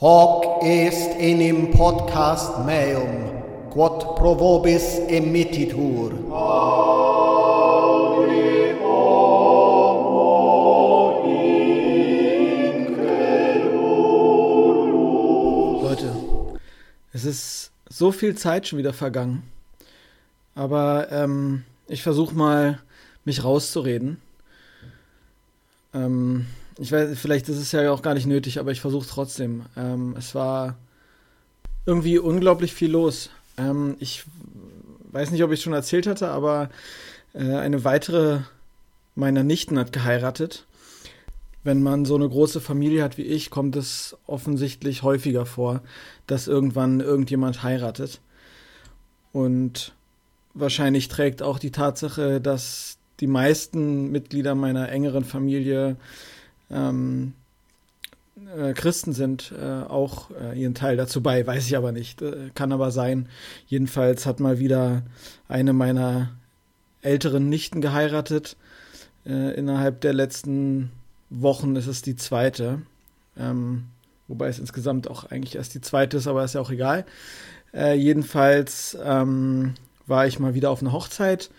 Hoc est enim podcast meum, quod pro vobis emittitur. Leute, es ist so viel Zeit schon wieder vergangen. Aber ähm, ich versuche mal, mich rauszureden. Ähm, ich weiß, vielleicht ist es ja auch gar nicht nötig, aber ich versuche trotzdem. Ähm, es war irgendwie unglaublich viel los. Ähm, ich weiß nicht, ob ich schon erzählt hatte, aber äh, eine weitere meiner Nichten hat geheiratet. Wenn man so eine große Familie hat wie ich, kommt es offensichtlich häufiger vor, dass irgendwann irgendjemand heiratet. Und wahrscheinlich trägt auch die Tatsache, dass die meisten Mitglieder meiner engeren Familie ähm, äh, Christen sind, äh, auch äh, ihren Teil dazu bei, weiß ich aber nicht. Äh, kann aber sein. Jedenfalls hat mal wieder eine meiner älteren Nichten geheiratet. Äh, innerhalb der letzten Wochen ist es die zweite. Ähm, wobei es insgesamt auch eigentlich erst die zweite ist, aber ist ja auch egal. Äh, jedenfalls ähm, war ich mal wieder auf eine Hochzeit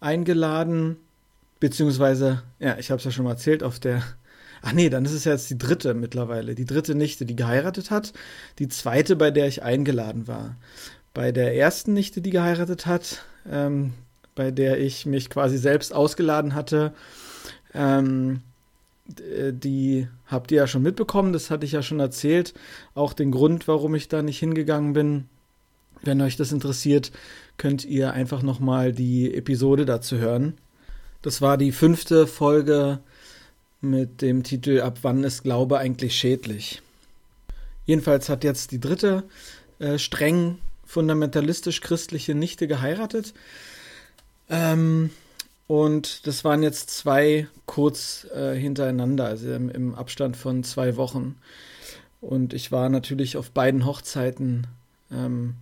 eingeladen, beziehungsweise, ja, ich habe es ja schon mal erzählt, auf der Ach nee, dann ist es ja jetzt die dritte mittlerweile. Die dritte Nichte, die geheiratet hat. Die zweite, bei der ich eingeladen war. Bei der ersten Nichte, die geheiratet hat, ähm, bei der ich mich quasi selbst ausgeladen hatte, ähm, äh, die habt ihr ja schon mitbekommen, das hatte ich ja schon erzählt. Auch den Grund, warum ich da nicht hingegangen bin. Wenn euch das interessiert, könnt ihr einfach nochmal die Episode dazu hören. Das war die fünfte Folge mit dem Titel Ab wann ist Glaube eigentlich schädlich? Jedenfalls hat jetzt die dritte äh, streng fundamentalistisch-christliche Nichte geheiratet. Ähm, und das waren jetzt zwei kurz äh, hintereinander, also im, im, Abstand von zwei Wochen. Und ich war natürlich auf beiden Hochzeiten, ähm,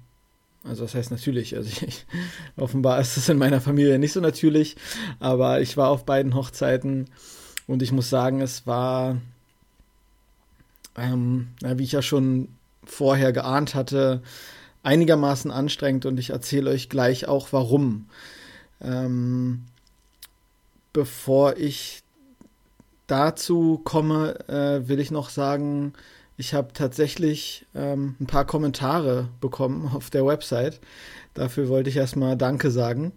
also das heißt natürlich, also ich, offenbar ist es in meiner Familie nicht so natürlich, aber ich war auf beiden Hochzeiten und ich muss sagen, es war, ähm, wie ich ja schon vorher geahnt hatte, einigermaßen anstrengend und ich erzähle euch gleich auch warum. Ähm, bevor ich dazu komme, äh, will ich noch sagen, ich habe tatsächlich ähm, ein paar Kommentare bekommen auf der Website. Dafür wollte ich erstmal Danke sagen.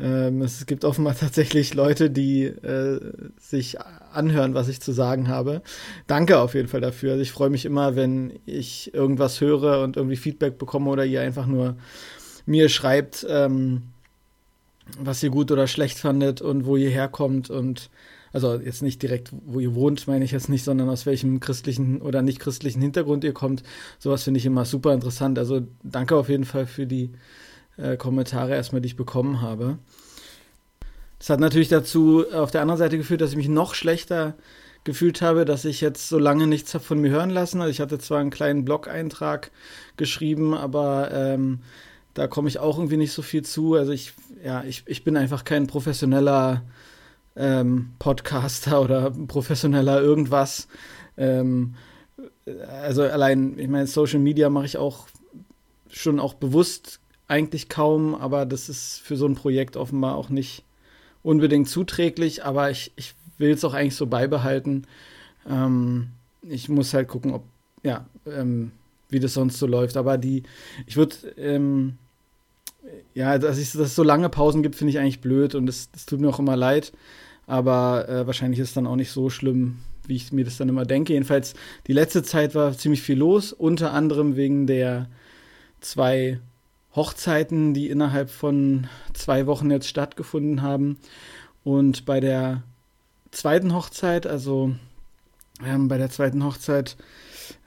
Ähm, es gibt offenbar tatsächlich Leute, die äh, sich anhören, was ich zu sagen habe. Danke auf jeden Fall dafür. Also ich freue mich immer, wenn ich irgendwas höre und irgendwie Feedback bekomme oder ihr einfach nur mir schreibt, ähm, was ihr gut oder schlecht fandet und wo ihr herkommt und also jetzt nicht direkt, wo ihr wohnt, meine ich jetzt nicht, sondern aus welchem christlichen oder nicht christlichen Hintergrund ihr kommt. Sowas finde ich immer super interessant. Also danke auf jeden Fall für die äh, Kommentare erstmal, die ich bekommen habe. Das hat natürlich dazu auf der anderen Seite geführt, dass ich mich noch schlechter gefühlt habe, dass ich jetzt so lange nichts habe von mir hören lassen. Also ich hatte zwar einen kleinen Blog-Eintrag geschrieben, aber ähm, da komme ich auch irgendwie nicht so viel zu. Also ich, ja, ich, ich bin einfach kein professioneller ähm, Podcaster oder professioneller irgendwas. Ähm, also allein, ich meine, Social Media mache ich auch schon auch bewusst eigentlich kaum, aber das ist für so ein Projekt offenbar auch nicht unbedingt zuträglich, aber ich, ich will es auch eigentlich so beibehalten. Ähm, ich muss halt gucken, ob, ja, ähm, wie das sonst so läuft. Aber die, ich würde, ähm, ja, dass, ich, dass es so lange Pausen gibt, finde ich eigentlich blöd und das, das tut mir auch immer leid. Aber äh, wahrscheinlich ist es dann auch nicht so schlimm, wie ich mir das dann immer denke. Jedenfalls, die letzte Zeit war ziemlich viel los, unter anderem wegen der zwei Hochzeiten, die innerhalb von zwei Wochen jetzt stattgefunden haben. Und bei der zweiten Hochzeit, also ähm, bei der zweiten Hochzeit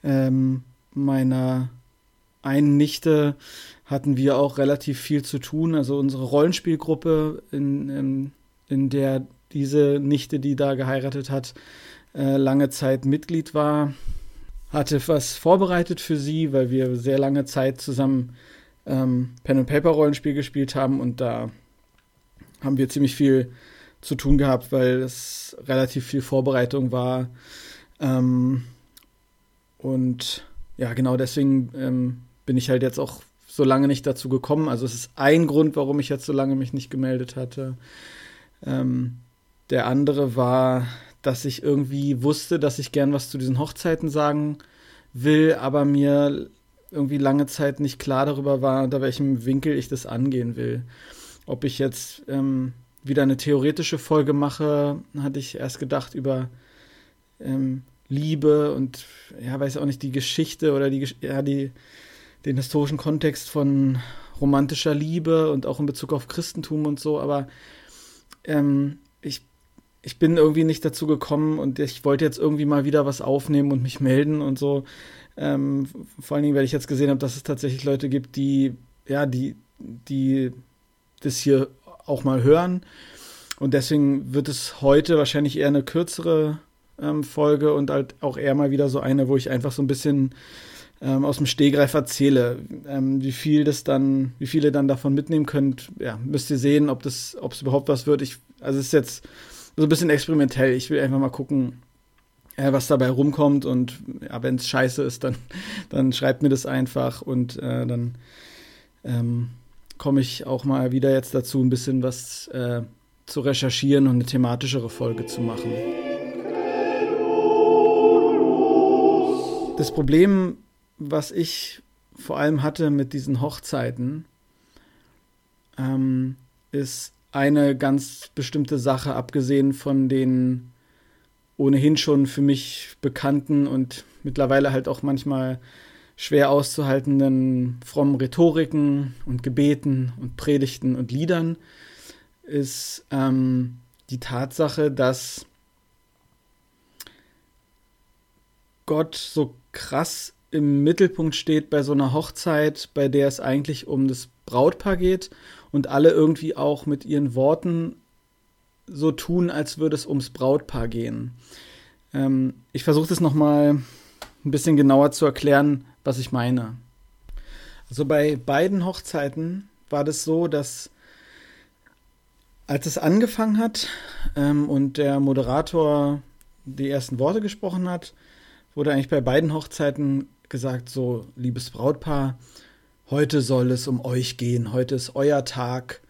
ähm, meiner einen Nichte hatten wir auch relativ viel zu tun. Also unsere Rollenspielgruppe, in, in, in der diese Nichte, die da geheiratet hat, äh, lange Zeit Mitglied war, hatte was vorbereitet für sie, weil wir sehr lange Zeit zusammen ähm, Pen and Paper Rollenspiel gespielt haben und da haben wir ziemlich viel zu tun gehabt, weil es relativ viel Vorbereitung war. Ähm, und ja, genau deswegen ähm, bin ich halt jetzt auch so lange nicht dazu gekommen. Also es ist ein Grund, warum ich jetzt so lange mich nicht gemeldet hatte. Ähm, der andere war, dass ich irgendwie wusste, dass ich gern was zu diesen Hochzeiten sagen will, aber mir irgendwie lange Zeit nicht klar darüber war, unter welchem Winkel ich das angehen will. Ob ich jetzt ähm, wieder eine theoretische Folge mache, hatte ich erst gedacht über ähm, Liebe und ja, weiß auch nicht, die Geschichte oder die, ja, die, den historischen Kontext von romantischer Liebe und auch in Bezug auf Christentum und so, aber ähm, ich, bin irgendwie nicht dazu gekommen und ich wollte jetzt irgendwie mal wieder was aufnehmen und mich melden und so. Ähm, vor allen Dingen, weil ich jetzt gesehen habe, dass es tatsächlich Leute gibt, die, ja, die, die das hier auch mal hören. Und deswegen wird es heute wahrscheinlich eher eine kürzere ähm, Folge und halt auch eher mal wieder so eine, wo ich einfach so ein bisschen ähm, aus dem Stehgreif erzähle. Ähm, wie viel das dann, wie viele dann davon mitnehmen könnt, ja, müsst ihr sehen, ob das, ob es überhaupt was wird. Ich, also es ist jetzt so ein bisschen experimentell. Ich will einfach mal gucken, äh, was dabei rumkommt und ja, wenn es scheiße ist, dann, dann schreibt mir das einfach und äh, dann ähm, komme ich auch mal wieder jetzt dazu, ein bisschen was äh, zu recherchieren und eine thematischere Folge zu machen. Das Problem, was ich vor allem hatte mit diesen Hochzeiten, ähm, ist eine ganz bestimmte Sache, abgesehen von den ohnehin schon für mich bekannten und mittlerweile halt auch manchmal schwer auszuhaltenden frommen Rhetoriken und Gebeten und Predigten und Liedern, ist ähm, die Tatsache, dass Gott so krass im Mittelpunkt steht bei so einer Hochzeit, bei der es eigentlich um das Brautpaar geht und alle irgendwie auch mit ihren Worten so tun, als würde es ums Brautpaar gehen. Ähm, ich versuche das nochmal ein bisschen genauer zu erklären, was ich meine. Also bei beiden Hochzeiten war das so, dass als es angefangen hat ähm, und der Moderator die ersten Worte gesprochen hat, wurde eigentlich bei beiden Hochzeiten gesagt, so, liebes Brautpaar, heute soll es um euch gehen, heute ist euer Tag.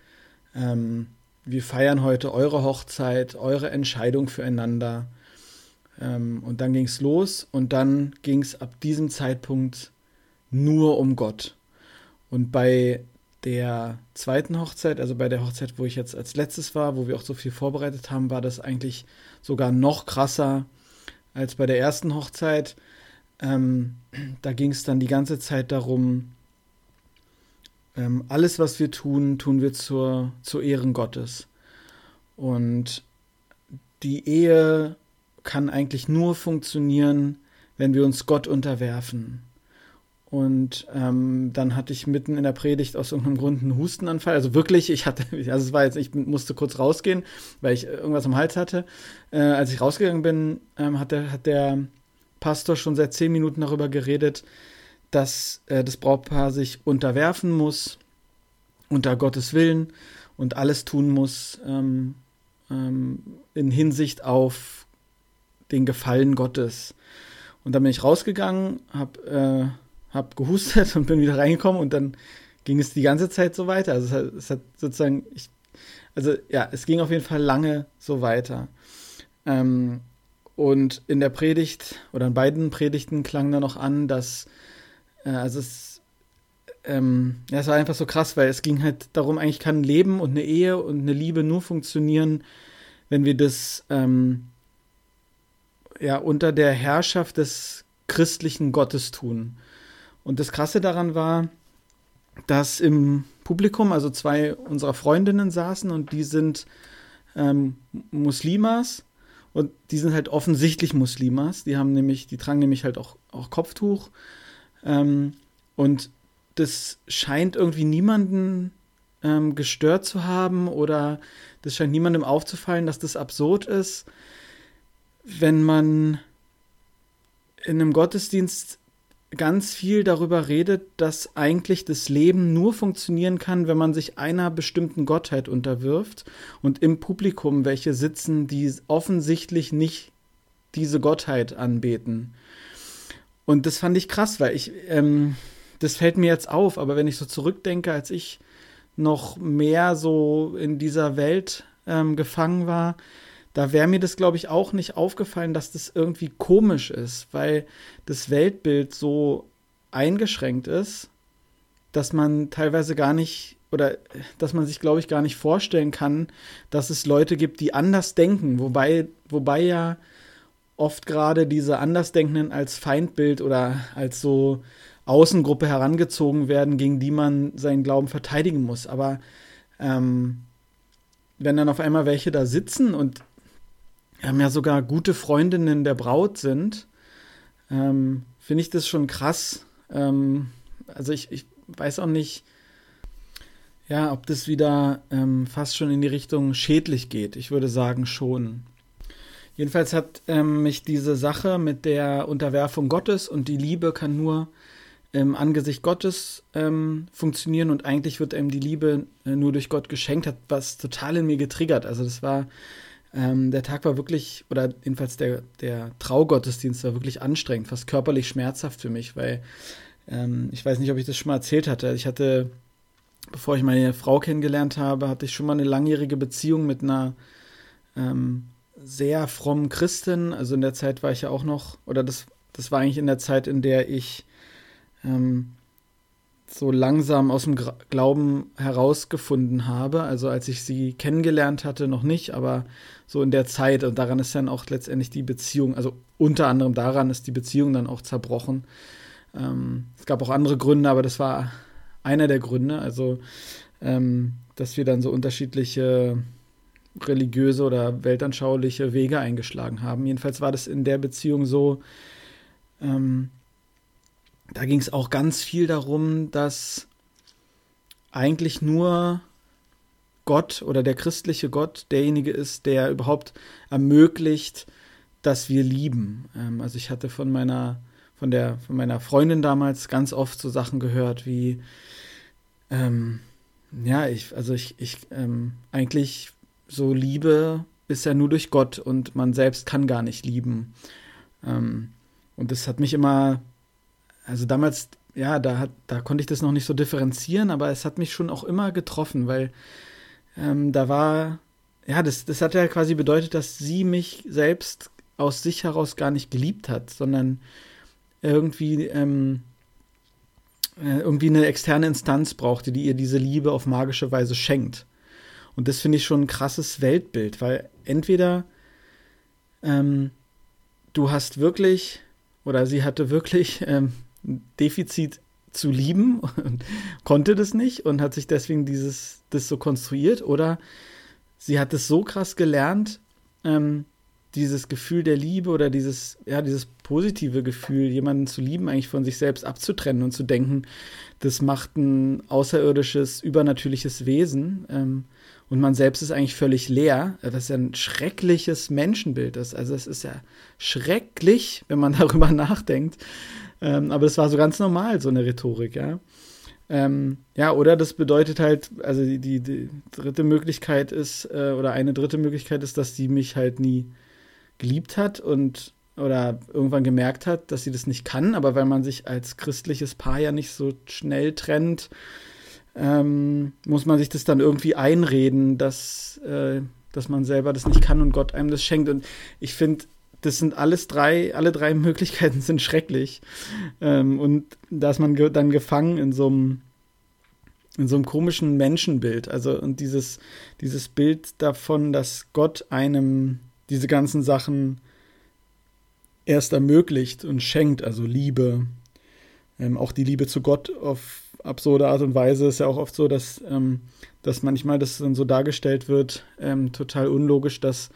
Ähm, wir feiern heute eure Hochzeit, eure Entscheidung füreinander. Ähm, und dann ging es los und dann ging es ab diesem Zeitpunkt nur um Gott. Und bei der zweiten Hochzeit, also bei der Hochzeit, wo ich jetzt als letztes war, wo wir auch so viel vorbereitet haben, war das eigentlich sogar noch krasser als bei der ersten Hochzeit. Ähm, da ging es dann die ganze Zeit darum, ähm, alles, was wir tun, tun wir zur, zur Ehren Gottes. Und die Ehe kann eigentlich nur funktionieren, wenn wir uns Gott unterwerfen. Und ähm, dann hatte ich mitten in der Predigt aus irgendeinem Grund einen Hustenanfall. Also wirklich, ich hatte, also es war jetzt, ich musste kurz rausgehen, weil ich irgendwas am Hals hatte. Äh, als ich rausgegangen bin, ähm, hat, der, hat der Pastor schon seit zehn Minuten darüber geredet, dass äh, das Brautpaar sich unterwerfen muss, unter Gottes Willen und alles tun muss ähm, ähm, in Hinsicht auf den Gefallen Gottes. Und dann bin ich rausgegangen, habe äh, hab gehustet und bin wieder reingekommen und dann ging es die ganze Zeit so weiter. Also es hat, es hat sozusagen, ich, also ja, es ging auf jeden Fall lange so weiter. Ähm, und in der Predigt oder in beiden Predigten klang da noch an, dass also es, ähm, ja, es war einfach so krass, weil es ging halt darum, eigentlich kann ein Leben und eine Ehe und eine Liebe nur funktionieren, wenn wir das ähm, ja unter der Herrschaft des christlichen Gottes tun. Und das Krasse daran war, dass im Publikum, also zwei unserer Freundinnen saßen und die sind ähm, Muslimas und die sind halt offensichtlich Muslimas. Die haben nämlich, die tragen nämlich halt auch, auch Kopftuch ähm, und das scheint irgendwie niemanden ähm, gestört zu haben oder das scheint niemandem aufzufallen, dass das absurd ist, wenn man in einem Gottesdienst ganz viel darüber redet, dass eigentlich das Leben nur funktionieren kann, wenn man sich einer bestimmten Gottheit unterwirft und im Publikum welche sitzen, die offensichtlich nicht diese Gottheit anbeten. Und das fand ich krass, weil ich, ähm, das fällt mir jetzt auf, aber wenn ich so zurückdenke, als ich noch mehr so in dieser Welt ähm, gefangen war, da wäre mir das, glaube ich, auch nicht aufgefallen, dass das irgendwie komisch ist, weil das Weltbild so eingeschränkt ist, dass man teilweise gar nicht oder dass man sich, glaube ich, gar nicht vorstellen kann, dass es Leute gibt, die anders denken, wobei, wobei ja oft gerade diese Andersdenkenden als Feindbild oder als so Außengruppe herangezogen werden, gegen die man seinen Glauben verteidigen muss. Aber ähm, wenn dann auf einmal welche da sitzen und haben ja sogar gute Freundinnen der Braut sind, ähm, finde ich das schon krass. Ähm, also ich, ich weiß auch nicht, ja, ob das wieder ähm, fast schon in die Richtung schädlich geht. Ich würde sagen schon. Jedenfalls hat ähm, mich diese Sache mit der Unterwerfung Gottes und die Liebe kann nur im Angesicht Gottes ähm, funktionieren und eigentlich wird einem die Liebe äh, nur durch Gott geschenkt, hat was total in mir getriggert. Also das war, ähm, der Tag war wirklich, oder jedenfalls der, der Traugottesdienst war wirklich anstrengend, fast körperlich schmerzhaft für mich, weil ähm, ich weiß nicht, ob ich das schon mal erzählt hatte. Ich hatte, bevor ich meine Frau kennengelernt habe, hatte ich schon mal eine langjährige Beziehung mit einer ähm, sehr frommen Christin. Also in der Zeit war ich ja auch noch, oder das, das war eigentlich in der Zeit, in der ich ähm, so langsam aus dem Glauben herausgefunden habe. Also als ich sie kennengelernt hatte, noch nicht, aber so in der Zeit. Und daran ist dann auch letztendlich die Beziehung, also unter anderem daran ist die Beziehung dann auch zerbrochen. Ähm, es gab auch andere Gründe, aber das war einer der Gründe. Also, ähm, dass wir dann so unterschiedliche religiöse oder weltanschauliche Wege eingeschlagen haben. Jedenfalls war das in der Beziehung so, ähm, da ging es auch ganz viel darum, dass eigentlich nur Gott oder der christliche Gott derjenige ist, der überhaupt ermöglicht, dass wir lieben. Ähm, also ich hatte von meiner von der von meiner Freundin damals ganz oft so Sachen gehört wie ähm, ja ich also ich ich ähm, eigentlich so Liebe ist ja nur durch Gott und man selbst kann gar nicht lieben ähm, und das hat mich immer also damals, ja, da, hat, da konnte ich das noch nicht so differenzieren, aber es hat mich schon auch immer getroffen, weil ähm, da war, ja, das, das hat ja quasi bedeutet, dass sie mich selbst aus sich heraus gar nicht geliebt hat, sondern irgendwie, ähm, äh, irgendwie eine externe Instanz brauchte, die ihr diese Liebe auf magische Weise schenkt. Und das finde ich schon ein krasses Weltbild, weil entweder ähm, du hast wirklich, oder sie hatte wirklich ähm, Defizit zu lieben und konnte das nicht und hat sich deswegen dieses das so konstruiert oder sie hat es so krass gelernt, ähm, dieses Gefühl der Liebe oder dieses, ja, dieses positive Gefühl, jemanden zu lieben, eigentlich von sich selbst abzutrennen und zu denken, das macht ein außerirdisches, übernatürliches Wesen ähm, und man selbst ist eigentlich völlig leer. Ist ja ein schreckliches Menschenbild. Das, also es ist ja schrecklich, wenn man darüber nachdenkt. Ähm, aber das war so ganz normal, so eine Rhetorik, ja. Ähm, ja, oder das bedeutet halt, also die, die, die dritte Möglichkeit ist, äh, oder eine dritte Möglichkeit ist, dass sie mich halt nie geliebt hat und oder irgendwann gemerkt hat, dass sie das nicht kann, aber weil man sich als christliches Paar ja nicht so schnell trennt, ähm, muss man sich das dann irgendwie einreden, dass, äh, dass man selber das nicht kann und Gott einem das schenkt. Und ich finde, das sind alles drei, alle drei Möglichkeiten sind schrecklich. Ähm, und da ist man ge dann gefangen in so einem in so einem komischen Menschenbild. Also und dieses, dieses Bild davon, dass Gott einem diese ganzen Sachen erst ermöglicht und schenkt, also Liebe, ähm, auch die Liebe zu Gott auf absurde Art und Weise ist ja auch oft so, dass, ähm, dass manchmal das dann so dargestellt wird, ähm, total unlogisch, dass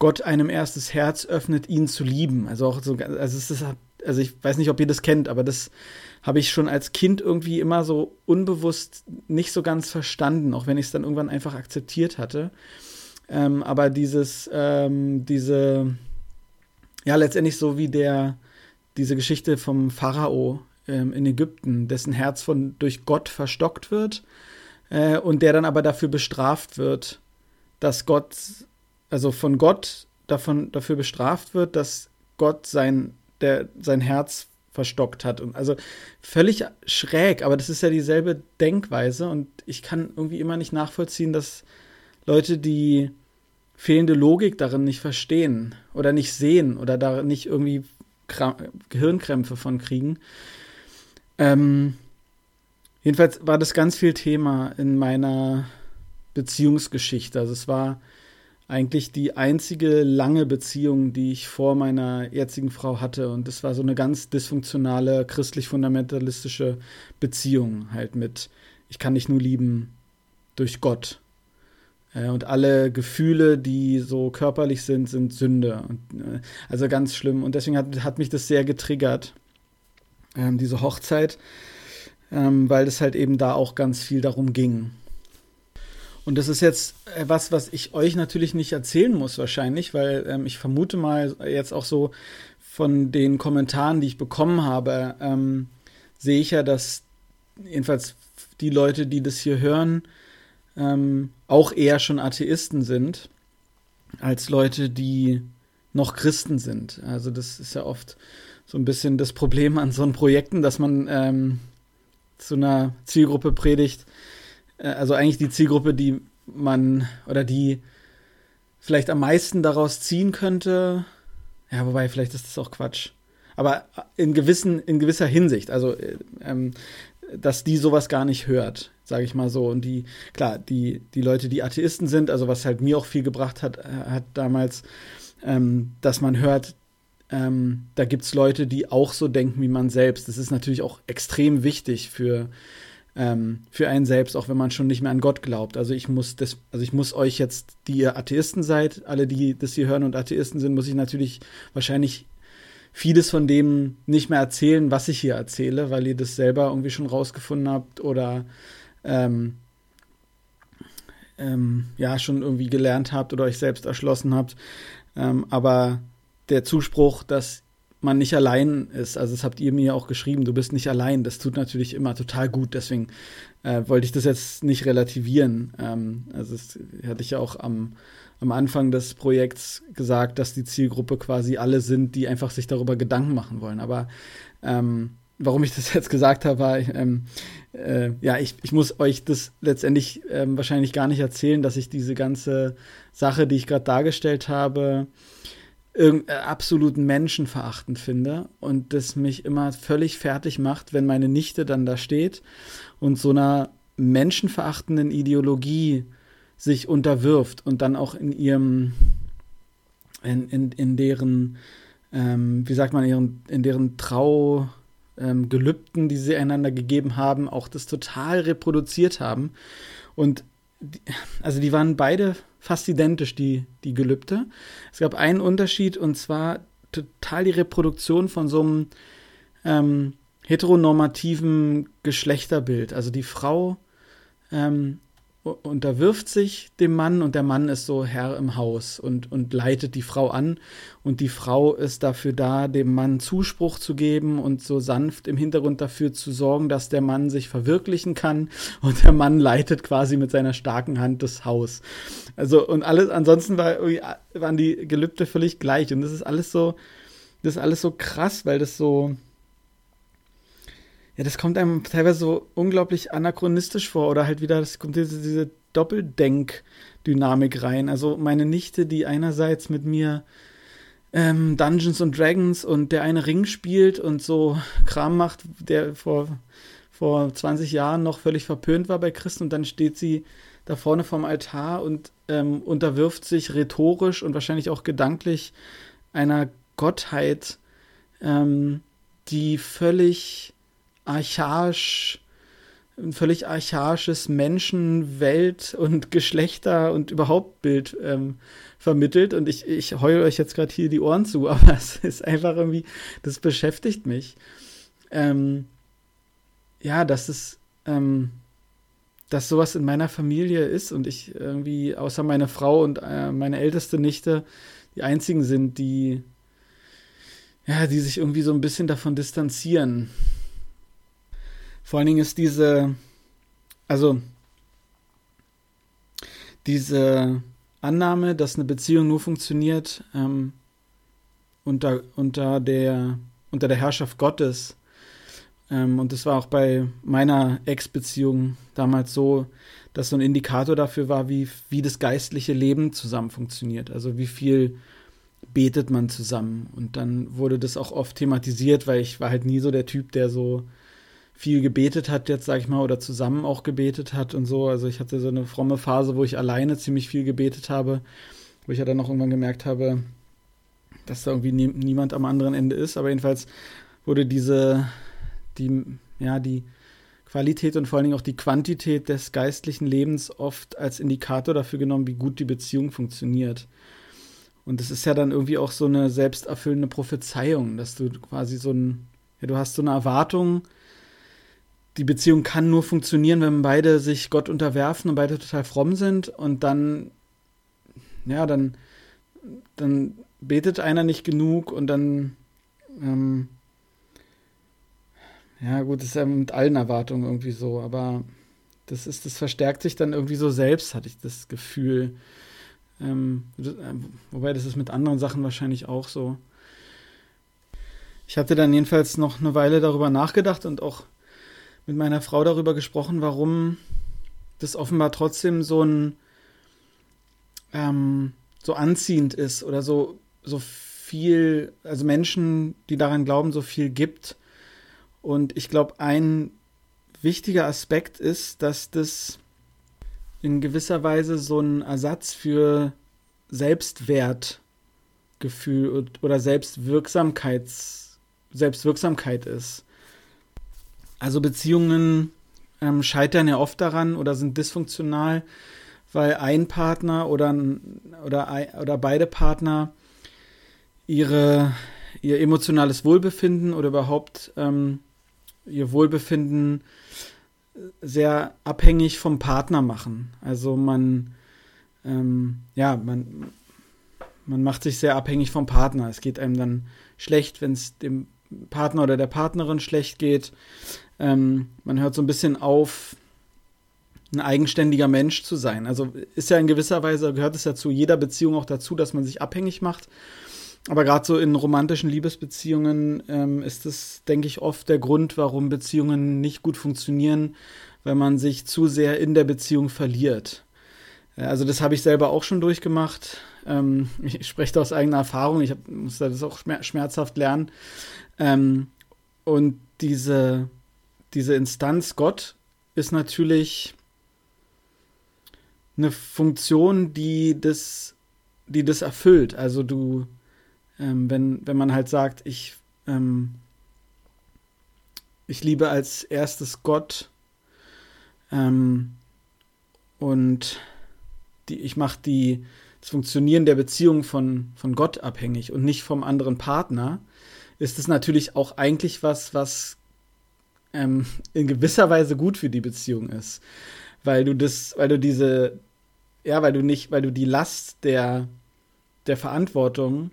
Gott einem erst das Herz öffnet, ihn zu lieben. Also auch so, also es ist, also ich weiß nicht, ob ihr das kennt, aber das habe ich schon als Kind irgendwie immer so unbewusst nicht so ganz verstanden, auch wenn ich es dann irgendwann einfach akzeptiert hatte. Ähm, aber dieses, ähm, diese, ja, letztendlich so wie der, diese Geschichte vom Pharao ähm, in Ägypten, dessen Herz von durch Gott verstockt wird äh, und der dann aber dafür bestraft wird, dass Gott also von Gott davon, dafür bestraft wird, dass Gott sein der sein Herz verstockt hat. Und also völlig schräg, aber das ist ja dieselbe Denkweise und ich kann irgendwie immer nicht nachvollziehen, dass Leute, die fehlende Logik darin nicht verstehen oder nicht sehen oder da nicht irgendwie Kram Gehirnkrämpfe von kriegen. Ähm, jedenfalls war das ganz viel Thema in meiner Beziehungsgeschichte. Also es war eigentlich die einzige lange Beziehung, die ich vor meiner jetzigen Frau hatte. Und das war so eine ganz dysfunktionale, christlich-fundamentalistische Beziehung halt mit, ich kann dich nur lieben durch Gott. Äh, und alle Gefühle, die so körperlich sind, sind Sünde. Äh, also ganz schlimm. Und deswegen hat, hat mich das sehr getriggert, ähm, diese Hochzeit, ähm, weil es halt eben da auch ganz viel darum ging. Und das ist jetzt was, was ich euch natürlich nicht erzählen muss, wahrscheinlich, weil ähm, ich vermute mal jetzt auch so von den Kommentaren, die ich bekommen habe, ähm, sehe ich ja, dass jedenfalls die Leute, die das hier hören, ähm, auch eher schon Atheisten sind, als Leute, die noch Christen sind. Also das ist ja oft so ein bisschen das Problem an so Projekten, dass man ähm, zu einer Zielgruppe predigt, äh, also eigentlich die Zielgruppe, die man oder die vielleicht am meisten daraus ziehen könnte. Ja, wobei, vielleicht ist das auch Quatsch. Aber in, gewissen, in gewisser Hinsicht, also äh, ähm, dass die sowas gar nicht hört, sage ich mal so. Und die, klar, die, die Leute, die Atheisten sind, also was halt mir auch viel gebracht hat, äh, hat damals, ähm, dass man hört, ähm, da gibt es Leute, die auch so denken wie man selbst. Das ist natürlich auch extrem wichtig für, ähm, für einen selbst, auch wenn man schon nicht mehr an Gott glaubt. Also ich muss das, also ich muss euch jetzt, die ihr Atheisten seid, alle, die das hier hören und Atheisten sind, muss ich natürlich wahrscheinlich vieles von dem nicht mehr erzählen, was ich hier erzähle, weil ihr das selber irgendwie schon rausgefunden habt oder ähm, ähm, ja schon irgendwie gelernt habt oder euch selbst erschlossen habt. Ähm, aber der Zuspruch, dass man nicht allein ist. Also das habt ihr mir auch geschrieben, du bist nicht allein. Das tut natürlich immer total gut. Deswegen äh, wollte ich das jetzt nicht relativieren. Ähm, also das hatte ich ja auch am, am Anfang des Projekts gesagt, dass die Zielgruppe quasi alle sind, die einfach sich darüber Gedanken machen wollen. Aber ähm, warum ich das jetzt gesagt habe, war, ähm, äh, ja, ich, ich muss euch das letztendlich ähm, wahrscheinlich gar nicht erzählen, dass ich diese ganze Sache, die ich gerade dargestellt habe, äh, absolut menschenverachtend finde und das mich immer völlig fertig macht, wenn meine Nichte dann da steht und so einer menschenverachtenden Ideologie sich unterwirft und dann auch in ihrem, in, in, in deren, ähm, wie sagt man, ihren, in deren Trau, ähm, Gelübden, die sie einander gegeben haben, auch das total reproduziert haben. Und die, also die waren beide fast identisch, die, die Gelübde. Es gab einen Unterschied und zwar total die Reproduktion von so einem ähm, heteronormativen Geschlechterbild. Also die Frau ähm, unterwirft sich dem Mann und der Mann ist so Herr im Haus und, und leitet die Frau an. Und die Frau ist dafür da, dem Mann Zuspruch zu geben und so sanft im Hintergrund dafür zu sorgen, dass der Mann sich verwirklichen kann. Und der Mann leitet quasi mit seiner starken Hand das Haus. Also und alles, ansonsten war, waren die Gelübde völlig gleich. Und das ist alles so, das ist alles so krass, weil das so, ja, das kommt einem teilweise so unglaublich anachronistisch vor oder halt wieder, das kommt diese, diese Doppeldenk-Dynamik rein. Also meine Nichte, die einerseits mit mir ähm, Dungeons und Dragons und der eine Ring spielt und so Kram macht, der vor, vor 20 Jahren noch völlig verpönt war bei Christen und dann steht sie da vorne vom Altar und ähm, unterwirft sich rhetorisch und wahrscheinlich auch gedanklich einer Gottheit, ähm, die völlig archaisch, ein völlig archaisches Menschen-, Welt- und Geschlechter- und überhaupt Bild ähm, vermittelt. Und ich, ich heule euch jetzt gerade hier die Ohren zu, aber es ist einfach irgendwie, das beschäftigt mich. Ähm, ja, dass es, ähm, dass sowas in meiner Familie ist und ich irgendwie, außer meine Frau und äh, meine älteste Nichte, die einzigen sind, die, ja, die sich irgendwie so ein bisschen davon distanzieren. Vor allen Dingen ist diese, also diese Annahme, dass eine Beziehung nur funktioniert ähm, unter, unter, der, unter der Herrschaft Gottes. Ähm, und das war auch bei meiner Ex-Beziehung damals so, dass so ein Indikator dafür war, wie, wie das geistliche Leben zusammen funktioniert. Also wie viel betet man zusammen. Und dann wurde das auch oft thematisiert, weil ich war halt nie so der Typ, der so viel gebetet hat, jetzt sag ich mal, oder zusammen auch gebetet hat und so. Also ich hatte so eine fromme Phase, wo ich alleine ziemlich viel gebetet habe, wo ich ja dann auch irgendwann gemerkt habe, dass da irgendwie nie, niemand am anderen Ende ist. Aber jedenfalls wurde diese, die, ja, die Qualität und vor allen Dingen auch die Quantität des geistlichen Lebens oft als Indikator dafür genommen, wie gut die Beziehung funktioniert. Und das ist ja dann irgendwie auch so eine selbsterfüllende Prophezeiung, dass du quasi so ein, ja, du hast so eine Erwartung, die Beziehung kann nur funktionieren, wenn beide sich Gott unterwerfen und beide total fromm sind und dann, ja, dann, dann betet einer nicht genug und dann, ähm, ja, gut, das ist ja mit allen Erwartungen irgendwie so, aber das ist, das verstärkt sich dann irgendwie so selbst, hatte ich das Gefühl. Ähm, das, äh, wobei das ist mit anderen Sachen wahrscheinlich auch so. Ich hatte dann jedenfalls noch eine Weile darüber nachgedacht und auch mit meiner Frau darüber gesprochen, warum das offenbar trotzdem so ein ähm, so anziehend ist oder so, so viel, also Menschen, die daran glauben, so viel gibt und ich glaube, ein wichtiger Aspekt ist, dass das in gewisser Weise so ein Ersatz für Selbstwertgefühl oder Selbstwirksamkeits, Selbstwirksamkeit ist. Also Beziehungen ähm, scheitern ja oft daran oder sind dysfunktional, weil ein Partner oder, oder, oder beide Partner ihre, ihr emotionales Wohlbefinden oder überhaupt ähm, ihr Wohlbefinden sehr abhängig vom Partner machen. Also man, ähm, ja, man, man macht sich sehr abhängig vom Partner. Es geht einem dann schlecht, wenn es dem Partner oder der Partnerin schlecht geht. Ähm, man hört so ein bisschen auf, ein eigenständiger Mensch zu sein. Also ist ja in gewisser Weise, gehört es ja zu jeder Beziehung auch dazu, dass man sich abhängig macht. Aber gerade so in romantischen Liebesbeziehungen ähm, ist es, denke ich, oft der Grund, warum Beziehungen nicht gut funktionieren, weil man sich zu sehr in der Beziehung verliert. Äh, also das habe ich selber auch schon durchgemacht. Ähm, ich spreche da aus eigener Erfahrung. Ich hab, musste das auch schmerzhaft lernen. Ähm, und diese, diese Instanz Gott ist natürlich eine Funktion, die das, die das erfüllt. Also du ähm, wenn, wenn man halt sagt, ich, ähm, ich liebe als erstes Gott ähm, und die, ich mache die, das Funktionieren der Beziehung von, von Gott abhängig und nicht vom anderen Partner, ist es natürlich auch eigentlich was, was ähm, in gewisser Weise gut für die Beziehung ist. Weil du das, weil du diese, ja, weil du nicht, weil du die Last der, der Verantwortung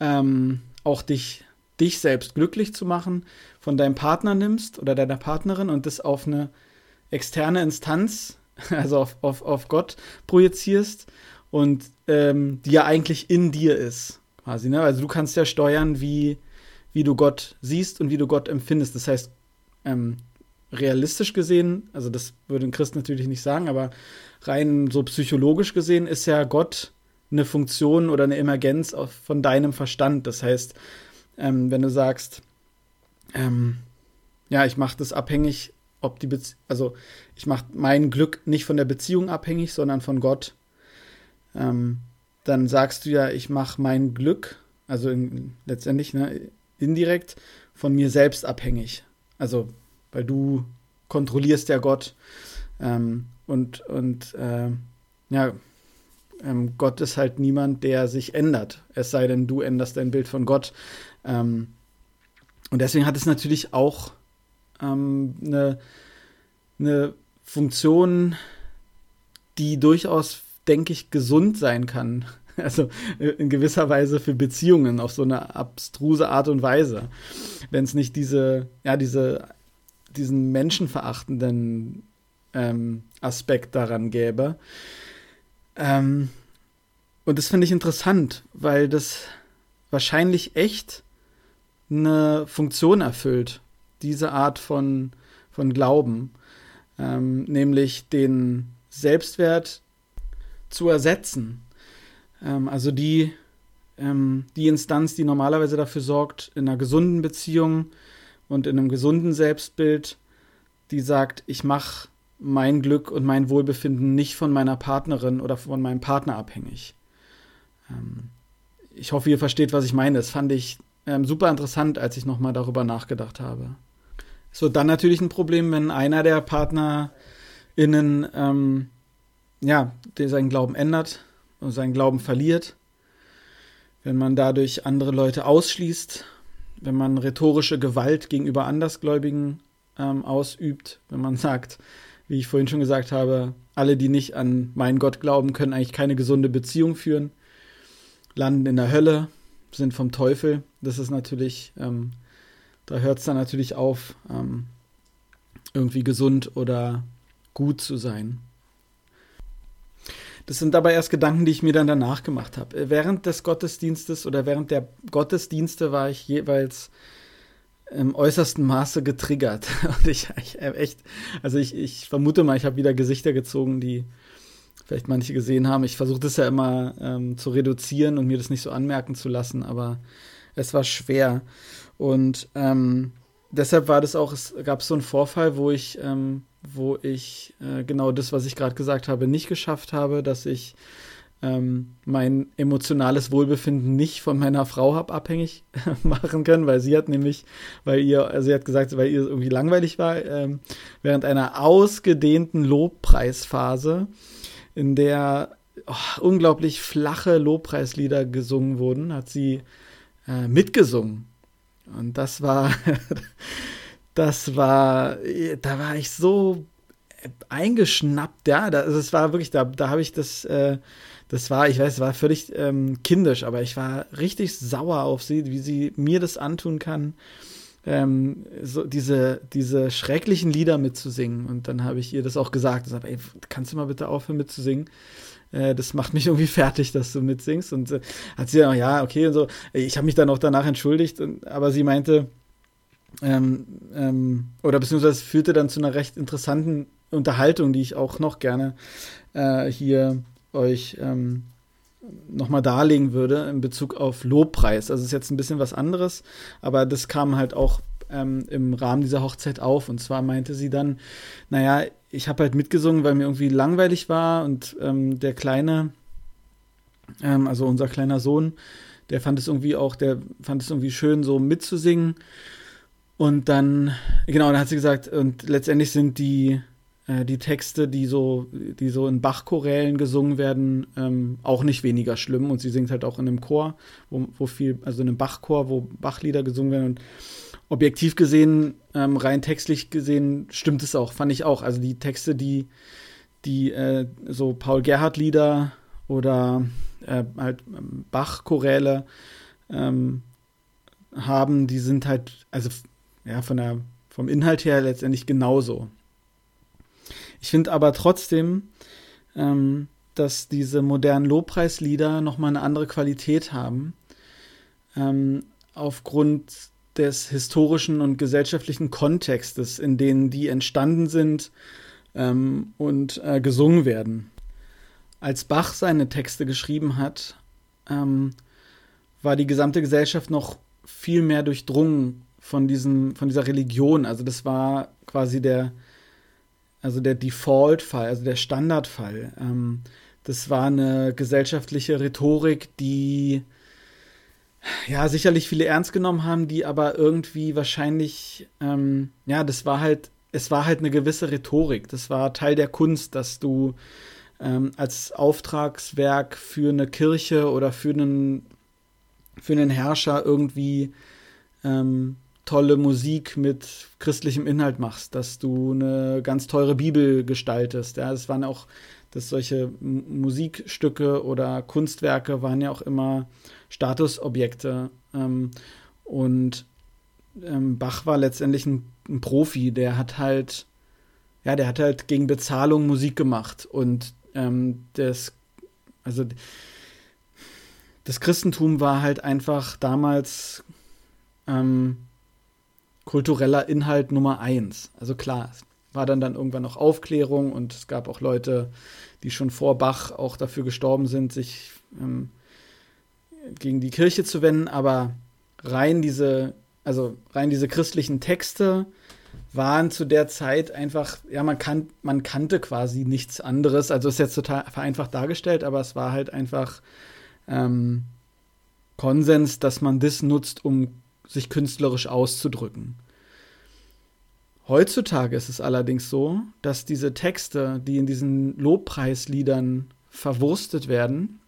ähm, auch dich, dich selbst glücklich zu machen, von deinem Partner nimmst oder deiner Partnerin und das auf eine externe Instanz, also auf, auf, auf Gott projizierst und ähm, die ja eigentlich in dir ist. Quasi, ne? Also du kannst ja steuern, wie, wie du Gott siehst und wie du Gott empfindest. Das heißt, ähm, realistisch gesehen, also das würde ein Christ natürlich nicht sagen, aber rein so psychologisch gesehen ist ja Gott eine Funktion oder eine Emergenz von deinem Verstand. Das heißt, ähm, wenn du sagst, ähm, ja, ich mache das abhängig, ob die Bezie also ich mache mein Glück nicht von der Beziehung abhängig, sondern von Gott, ähm, dann sagst du ja, ich mache mein Glück, also in, letztendlich ne, indirekt von mir selbst abhängig. Also, weil du kontrollierst ja Gott ähm, und, und äh, ja, ähm, Gott ist halt niemand, der sich ändert. Es sei denn, du änderst dein Bild von Gott. Ähm, und deswegen hat es natürlich auch ähm, eine, eine Funktion, die durchaus, denke ich, gesund sein kann. Also äh, in gewisser Weise für Beziehungen auf so eine abstruse Art und Weise. Wenn es nicht diese, ja, diese, diesen menschenverachtenden ähm, Aspekt daran gäbe. Ähm, und das finde ich interessant, weil das, wahrscheinlich echt eine Funktion erfüllt, diese Art von, von Glauben, ähm, nämlich den Selbstwert zu ersetzen. Ähm, also die, ähm, die Instanz, die normalerweise dafür sorgt, in einer gesunden Beziehung und in einem gesunden Selbstbild, die sagt, ich mache mein Glück und mein Wohlbefinden nicht von meiner Partnerin oder von meinem Partner abhängig. Ähm, ich hoffe, ihr versteht, was ich meine. Das fand ich ähm, super interessant, als ich nochmal darüber nachgedacht habe. Wird dann natürlich ein Problem, wenn einer der PartnerInnen ähm, ja, der seinen Glauben ändert und seinen Glauben verliert, wenn man dadurch andere Leute ausschließt, wenn man rhetorische Gewalt gegenüber Andersgläubigen ähm, ausübt, wenn man sagt, wie ich vorhin schon gesagt habe, alle, die nicht an meinen Gott glauben, können eigentlich keine gesunde Beziehung führen, landen in der Hölle, sind vom Teufel. Das ist natürlich, ähm, da hört es dann natürlich auf, ähm, irgendwie gesund oder gut zu sein. Das sind aber erst Gedanken, die ich mir dann danach gemacht habe. Äh, während des Gottesdienstes oder während der Gottesdienste war ich jeweils im äußersten Maße getriggert. Und ich, ich äh, echt, also ich, ich vermute mal, ich habe wieder Gesichter gezogen, die vielleicht manche gesehen haben. Ich versuche das ja immer ähm, zu reduzieren und mir das nicht so anmerken zu lassen, aber es war schwer. Und ähm, deshalb war das auch, es gab so einen Vorfall, wo ich ähm, wo ich äh, genau das, was ich gerade gesagt habe, nicht geschafft habe, dass ich ähm, mein emotionales Wohlbefinden nicht von meiner Frau habe abhängig machen können, weil sie hat nämlich, weil ihr, also sie hat gesagt, weil ihr irgendwie langweilig war, ähm, während einer ausgedehnten Lobpreisphase, in der oh, unglaublich flache Lobpreislieder gesungen wurden, hat sie äh, mitgesungen. Und das war das war, da war ich so eingeschnappt, ja, das, also es war wirklich, da, da habe ich das, äh, das war, ich weiß, es war völlig ähm, kindisch, aber ich war richtig sauer auf sie, wie sie mir das antun kann, ähm, so diese, diese schrecklichen Lieder mitzusingen. Und dann habe ich ihr das auch gesagt, gesagt, ey, kannst du mal bitte aufhören mitzusingen? Äh, das macht mich irgendwie fertig, dass du mitsingst. Und äh, hat sie dann, ja, okay, und so. Ich habe mich dann auch danach entschuldigt, und, aber sie meinte, ähm, ähm, oder beziehungsweise führte dann zu einer recht interessanten Unterhaltung, die ich auch noch gerne äh, hier euch ähm, nochmal darlegen würde in Bezug auf Lobpreis. Also es ist jetzt ein bisschen was anderes, aber das kam halt auch ähm, im Rahmen dieser Hochzeit auf. Und zwar meinte sie dann, naja, ich habe halt mitgesungen, weil mir irgendwie langweilig war und ähm, der Kleine, ähm, also unser kleiner Sohn, der fand es irgendwie auch, der fand es irgendwie schön, so mitzusingen. Und dann, genau, dann hat sie gesagt, und letztendlich sind die, äh, die Texte, die so, die so in Bachchorälen gesungen werden, ähm, auch nicht weniger schlimm. Und sie singt halt auch in einem Chor, wo, wo viel, also in einem Bachchor, wo Bachlieder gesungen werden. Und objektiv gesehen, ähm, rein textlich gesehen, stimmt es auch, fand ich auch. Also die Texte, die, die äh, so Paul Gerhardt-Lieder oder äh, halt ähm, Bach-Choräle ähm, haben, die sind halt, also ja, von der, vom Inhalt her letztendlich genauso. Ich finde aber trotzdem, ähm, dass diese modernen Lobpreislieder nochmal eine andere Qualität haben. Ähm, aufgrund des historischen und gesellschaftlichen Kontextes, in denen die entstanden sind ähm, und äh, gesungen werden. Als Bach seine Texte geschrieben hat, ähm, war die gesamte Gesellschaft noch viel mehr durchdrungen von diesem, von dieser Religion. Also das war quasi der, also der Default-Fall, also der Standardfall. Ähm, das war eine gesellschaftliche Rhetorik, die ja sicherlich viele ernst genommen haben, die aber irgendwie wahrscheinlich, ähm, ja, das war halt, es war halt eine gewisse Rhetorik. Das war Teil der Kunst, dass du ähm, als Auftragswerk für eine Kirche oder für einen, für einen Herrscher irgendwie ähm, tolle Musik mit christlichem Inhalt machst, dass du eine ganz teure Bibel gestaltest. Ja, es waren auch, dass solche Musikstücke oder Kunstwerke waren ja auch immer Statusobjekte. Ähm, und ähm, Bach war letztendlich ein, ein, Profi, der hat halt, ja, der hat halt gegen Bezahlung Musik gemacht und ähm, das, also das Christentum war halt einfach damals ähm, kultureller Inhalt Nummer eins. Also klar, es war dann dann irgendwann noch Aufklärung und es gab auch Leute, die schon vor Bach auch dafür gestorben sind, sich ähm, gegen die Kirche zu wenden, aber rein diese, also rein diese christlichen Texte waren zu der Zeit einfach, ja, man, kan man kannte quasi nichts anderes. Also ist jetzt total vereinfacht dargestellt, aber es war halt einfach ähm, Konsens, dass man das nutzt, um sich künstlerisch auszudrücken. Heutzutage ist es allerdings so, dass diese Texte, die in diesen Lobpreisliedern verwurstet werden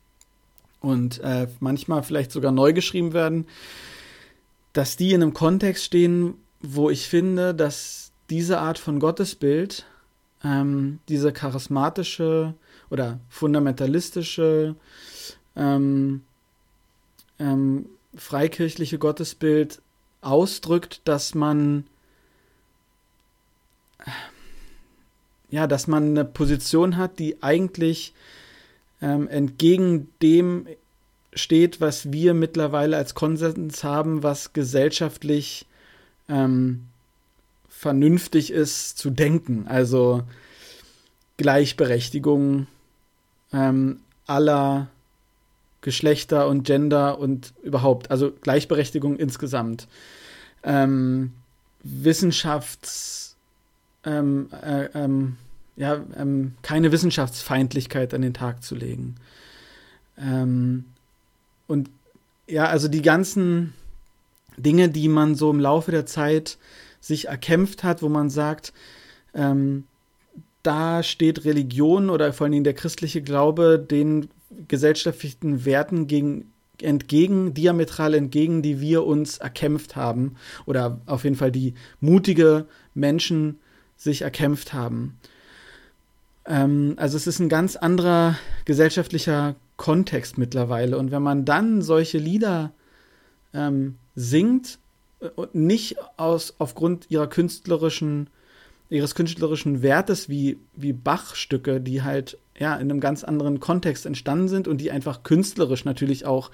und äh, manchmal vielleicht sogar neu geschrieben werden, dass die in einem Kontext stehen, wo ich finde, dass diese Art von Gottesbild, ähm, diese charismatische oder fundamentalistische, ähm, ähm, freikirchliche Gottesbild ausdrückt, dass man ja, dass man eine Position hat, die eigentlich ähm, entgegen dem steht, was wir mittlerweile als Konsens haben, was gesellschaftlich ähm, vernünftig ist zu denken. Also Gleichberechtigung ähm, aller Geschlechter und Gender und überhaupt, also Gleichberechtigung insgesamt. Ähm, Wissenschafts, ähm, äh, ähm, ja, ähm, keine Wissenschaftsfeindlichkeit an den Tag zu legen. Ähm, und ja, also die ganzen Dinge, die man so im Laufe der Zeit sich erkämpft hat, wo man sagt, ähm, da steht Religion oder vor allen Dingen der christliche Glaube den gesellschaftlichen Werten gegen, entgegen, diametral entgegen, die wir uns erkämpft haben oder auf jeden Fall die mutige Menschen sich erkämpft haben. Ähm, also es ist ein ganz anderer gesellschaftlicher Kontext mittlerweile und wenn man dann solche Lieder ähm, singt äh, und nicht aus aufgrund ihrer künstlerischen ihres künstlerischen Wertes wie, wie Bach-Stücke, die halt ja in einem ganz anderen Kontext entstanden sind und die einfach künstlerisch natürlich auch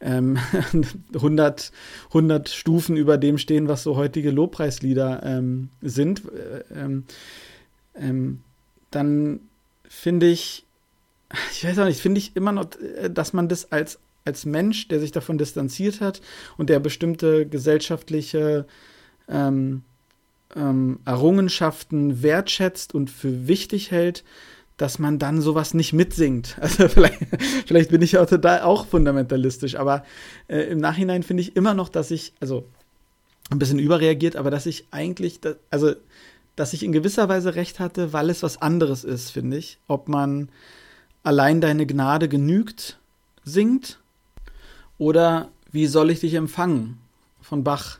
ähm, 100, 100 Stufen über dem stehen, was so heutige Lobpreislieder ähm, sind, äh, ähm, ähm, dann finde ich, ich weiß auch nicht, finde ich immer noch, äh, dass man das als, als Mensch, der sich davon distanziert hat und der bestimmte gesellschaftliche ähm, ähm, Errungenschaften wertschätzt und für wichtig hält, dass man dann sowas nicht mitsingt. Also vielleicht, vielleicht bin ich auch total auch fundamentalistisch, aber äh, im Nachhinein finde ich immer noch, dass ich, also ein bisschen überreagiert, aber dass ich eigentlich, da, also dass ich in gewisser Weise recht hatte, weil es was anderes ist, finde ich. Ob man allein deine Gnade genügt singt oder wie soll ich dich empfangen von Bach.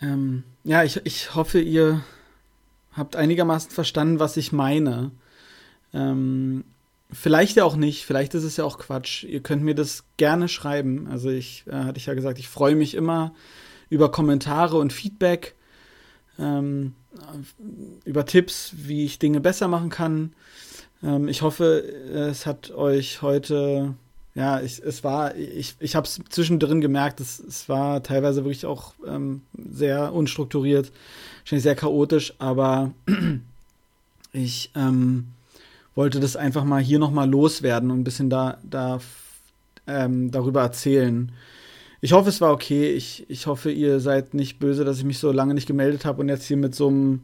Ähm, ja, ich, ich hoffe, ihr habt einigermaßen verstanden, was ich meine. Ähm, vielleicht ja auch nicht, vielleicht ist es ja auch Quatsch. Ihr könnt mir das gerne schreiben. Also ich äh, hatte ich ja gesagt, ich freue mich immer über Kommentare und Feedback, ähm, über Tipps, wie ich Dinge besser machen kann. Ähm, ich hoffe, es hat euch heute ja, ich, es war, ich, ich habe es zwischendrin gemerkt, es, es war teilweise wirklich auch ähm, sehr unstrukturiert, wahrscheinlich sehr chaotisch, aber ich ähm, wollte das einfach mal hier nochmal loswerden und ein bisschen da, da ähm, darüber erzählen. Ich hoffe, es war okay. Ich, ich hoffe, ihr seid nicht böse, dass ich mich so lange nicht gemeldet habe und jetzt hier mit so einem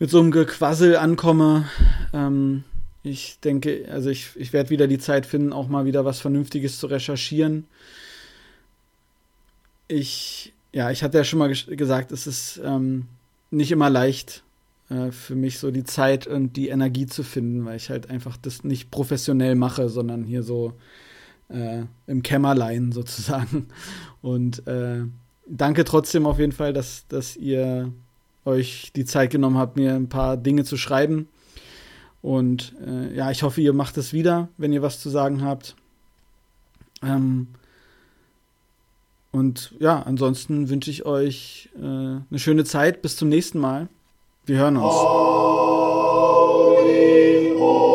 mit so einem Gequassel ankomme. Ähm, ich denke, also ich, ich werde wieder die Zeit finden, auch mal wieder was Vernünftiges zu recherchieren. Ich, ja, ich hatte ja schon mal gesagt, es ist ähm, nicht immer leicht äh, für mich so die Zeit und die Energie zu finden, weil ich halt einfach das nicht professionell mache, sondern hier so äh, im Kämmerlein sozusagen. Und äh, danke trotzdem auf jeden Fall, dass, dass ihr euch die Zeit genommen habt, mir ein paar Dinge zu schreiben. Und äh, ja, ich hoffe, ihr macht es wieder, wenn ihr was zu sagen habt. Ähm, und ja, ansonsten wünsche ich euch äh, eine schöne Zeit. Bis zum nächsten Mal. Wir hören uns. Holy, holy.